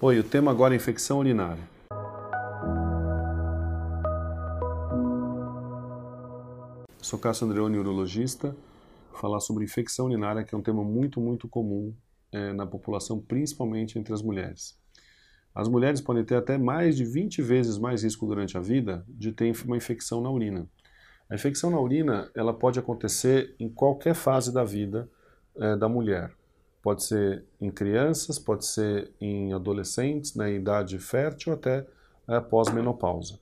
Oi, o tema agora é infecção urinária. Sou Cássio Andreoni, urologista. Vou falar sobre infecção urinária, que é um tema muito, muito comum é, na população, principalmente entre as mulheres. As mulheres podem ter até mais de 20 vezes mais risco durante a vida de ter uma infecção na urina. A infecção na urina ela pode acontecer em qualquer fase da vida é, da mulher. Pode ser em crianças, pode ser em adolescentes, na idade fértil, até é, pós-menopausa.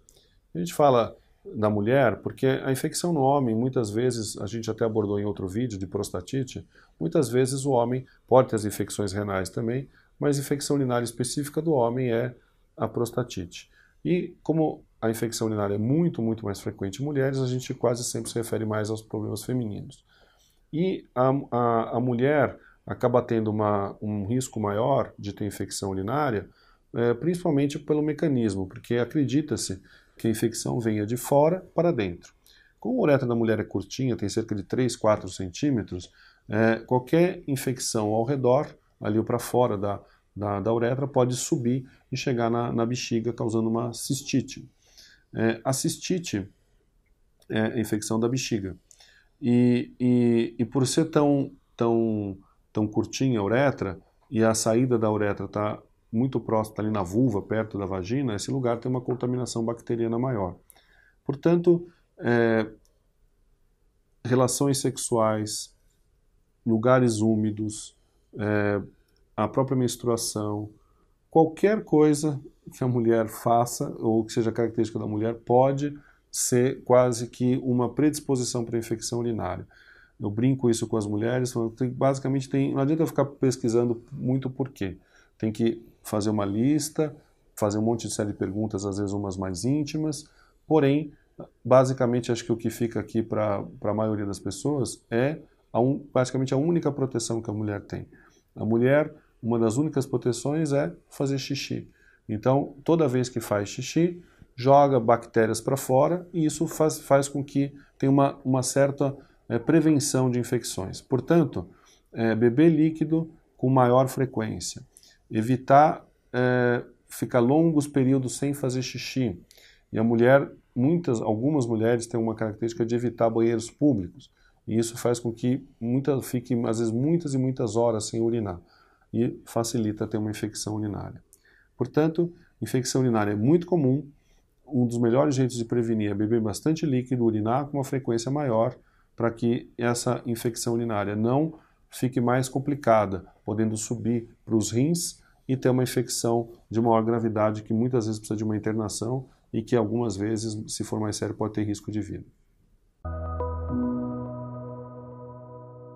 A gente fala da mulher porque a infecção no homem, muitas vezes, a gente até abordou em outro vídeo de prostatite, muitas vezes o homem pode ter as infecções renais também, mas infecção urinária específica do homem é a prostatite. E como a infecção urinária é muito, muito mais frequente em mulheres, a gente quase sempre se refere mais aos problemas femininos. E a, a, a mulher acaba tendo uma, um risco maior de ter infecção urinária, é, principalmente pelo mecanismo, porque acredita-se que a infecção venha de fora para dentro. Como a uretra da mulher é curtinha, tem cerca de 3, 4 centímetros, é, qualquer infecção ao redor, ali para fora da, da, da, uretra, pode subir e chegar na, na bexiga, causando uma cistite. É, a cistite é a infecção da bexiga. E, e, e por ser tão, tão tão curtinha a uretra e a saída da uretra está muito próxima, tá ali na vulva, perto da vagina, esse lugar tem uma contaminação bacteriana maior. Portanto, é, relações sexuais, lugares úmidos, é, a própria menstruação, qualquer coisa que a mulher faça ou que seja característica da mulher pode ser quase que uma predisposição para infecção urinária. Eu brinco isso com as mulheres, basicamente tem, não adianta ficar pesquisando muito por quê. Tem que fazer uma lista, fazer um monte de série de perguntas, às vezes umas mais íntimas, porém, basicamente acho que o que fica aqui para a maioria das pessoas é a un, basicamente a única proteção que a mulher tem. A mulher, uma das únicas proteções é fazer xixi. Então, toda vez que faz xixi, joga bactérias para fora e isso faz, faz com que tenha uma, uma certa é, prevenção de infecções. Portanto, é, beber líquido com maior frequência, evitar é, ficar longos períodos sem fazer xixi. E a mulher, muitas, algumas mulheres têm uma característica de evitar banheiros públicos. E isso faz com que muita, fique, às vezes, muitas e muitas horas sem urinar. E facilita ter uma infecção urinária. Portanto, infecção urinária é muito comum. Um dos melhores jeitos de prevenir é beber bastante líquido, urinar com uma frequência maior para que essa infecção urinária não fique mais complicada, podendo subir para os rins e ter uma infecção de maior gravidade que muitas vezes precisa de uma internação e que algumas vezes, se for mais sério, pode ter risco de vida.